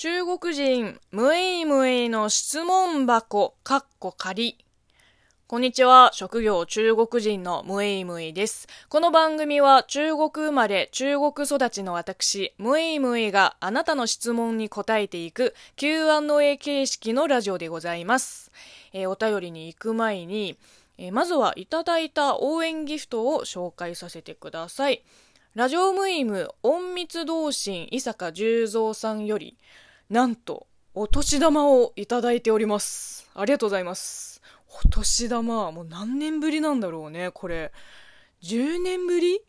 中国人、むいむいの質問箱、かっこ仮。こんにちは。職業中国人のムエイムエイです。この番組は中国生まれ、中国育ちの私、ムエイムエイがあなたの質問に答えていく Q&A 形式のラジオでございます。えー、お便りに行く前に、えー、まずはいただいた応援ギフトを紹介させてください。ラジオムイム、隠密同心、伊坂十三さんより、なんと、お年玉をいただいております。ありがとうございます。お年玉、もう何年ぶりなんだろうね、これ。10年ぶり？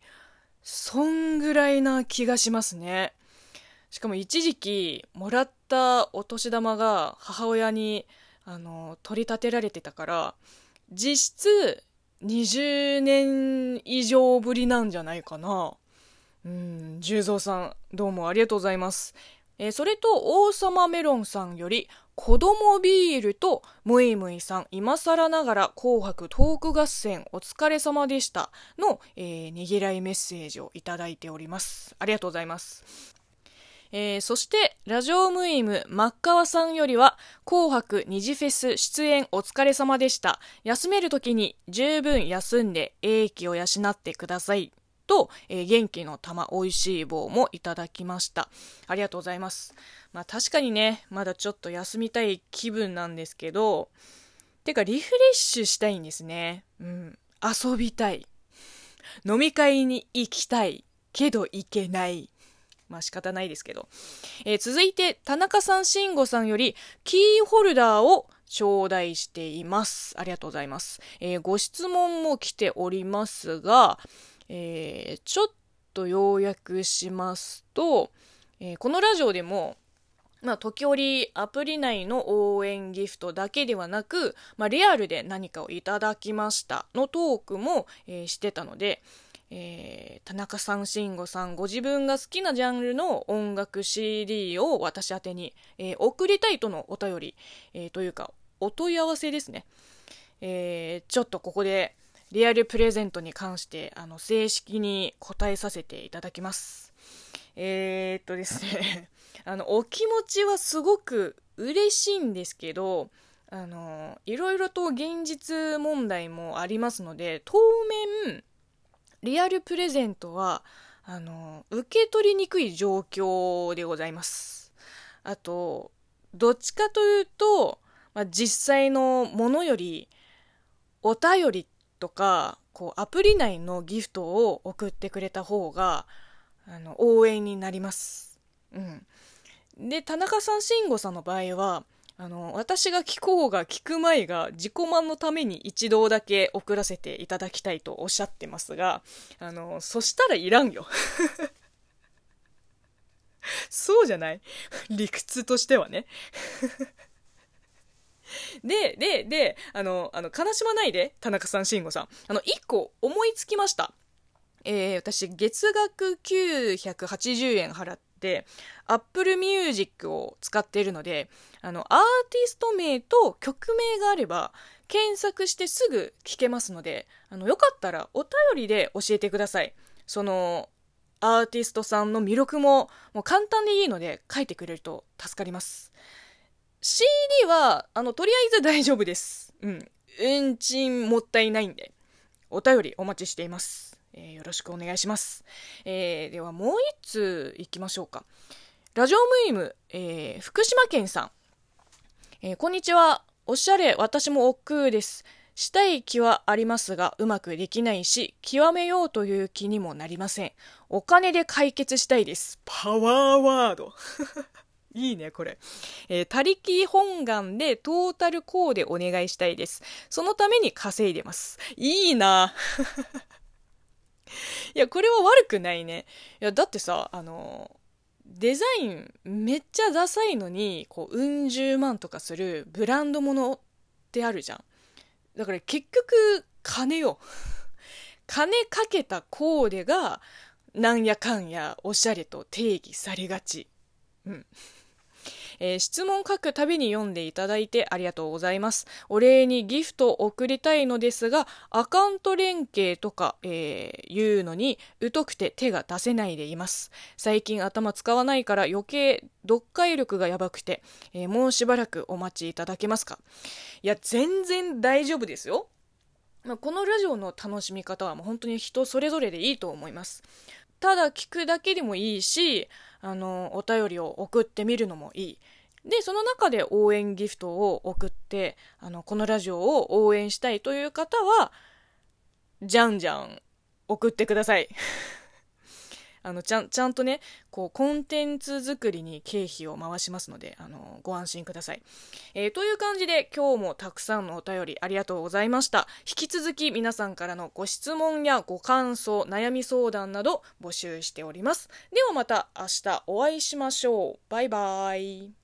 そんぐらいな気がしますね。しかも一時期、もらったお年玉が母親に、あの、取り立てられてたから、実質20年以上ぶりなんじゃないかな。うん、十三さん、どうもありがとうございます。えー、それと王様メロンさんより子供ビールとムイムイさん今更ながら紅白トーク合戦お疲れ様でしたの、えー、ねぎらいメッセージをいただいておりますありがとうございますえー、そして、ラジオムイム、マッカワさんよりは、紅白二次フェス出演お疲れ様でした。休めるときに十分休んで、英気を養ってください。と、えー、元気の玉美味しい棒もいただきました。ありがとうございます。まあ確かにね、まだちょっと休みたい気分なんですけど、てかリフレッシュしたいんですね。うん。遊びたい。飲み会に行きたい。けど行けない。まあ仕方ないですけど。えー、続いて、田中さん、慎吾さんより、キーホルダーを頂戴しています。ありがとうございます。えー、ご質問も来ておりますが、えー、ちょっと要約しますと、えー、このラジオでも、まあ、時折アプリ内の応援ギフトだけではなく、まあ、リアルで何かをいただきましたのトークも、えー、してたので、えー、田中さん、慎吾さん、ご自分が好きなジャンルの音楽 CD を私宛に、えー、送りたいとのお便り、えー、というか、お問い合わせですね。えー、ちょっとここで、リアルプレゼントに関してあの正式に答えさせていただきます。えー、っとですね あのお気持ちはすごく嬉しいんですけどあのいろいろと現実問題もありますので当面リアルプレゼントはあの受け取りにくい状況でございますあとどっちかというと、まあ、実際のものよりお便りとかこうアプリ内のギフトを送ってくれた方があの応援になります。うん、で田中さん慎吾さんの場合はあの私が聞こうが聞く前が自己満のために一度だけ送らせていただきたいとおっしゃってますがあのそしたらいらんよ。そうじゃない？理屈としてはねで、で、で、あの、あの、悲しまないで、田中さん、慎吾さん。あの、一個思いつきました。えー、私、月額980円払って、Apple Music を使っているので、あの、アーティスト名と曲名があれば、検索してすぐ聞けますので、あの、よかったらお便りで教えてください。その、アーティストさんの魅力も、もう簡単でいいので書いてくれると助かります。CD は、あの、とりあえず大丈夫です。うん。運賃もったいないんで、お便りお待ちしています。えー、よろしくお願いします。えー、ではもう一通行きましょうか。ラジオムイム、えー、福島県さん。え、こんにちは。おしゃれ、私も億劫です。したい気はありますが、うまくできないし、極めようという気にもなりません。お金で解決したいです。パワーワード。いいね、これ。えー、他力本願でトータルコーデお願いしたいです。そのために稼いでます。いいな いや、これは悪くないね。いや、だってさ、あのデザインめっちゃダサいのに、こう、うん十万とかするブランドものってあるじゃん。だから結局、金よ。金かけたコーデが、なんやかんやおしゃれと定義されがち。うん。えー、質問書くたびに読んでいただいてありがとうございます。お礼にギフトを送りたいのですが、アカウント連携とか、えー、いうのに疎くて手が出せないでいます。最近頭使わないから余計読解力がやばくて、えー、もうしばらくお待ちいただけますか？いや、全然大丈夫ですよ。まあ、このラジオの楽しみ方はもう本当に人それぞれでいいと思います。ただ聞くだけでもいいし、あの、お便りを送ってみるのもいい。で、その中で応援ギフトを送って、あの、このラジオを応援したいという方は、じゃんじゃん送ってください。あのちゃんちゃんとねこうコンテンツ作りに経費を回しますのであのご安心ください、えー、という感じで今日もたくさんのお便りありがとうございました。引き続き皆さんからのご質問やご感想悩み相談など募集しております。ではまた明日お会いしましょう。バイバイ。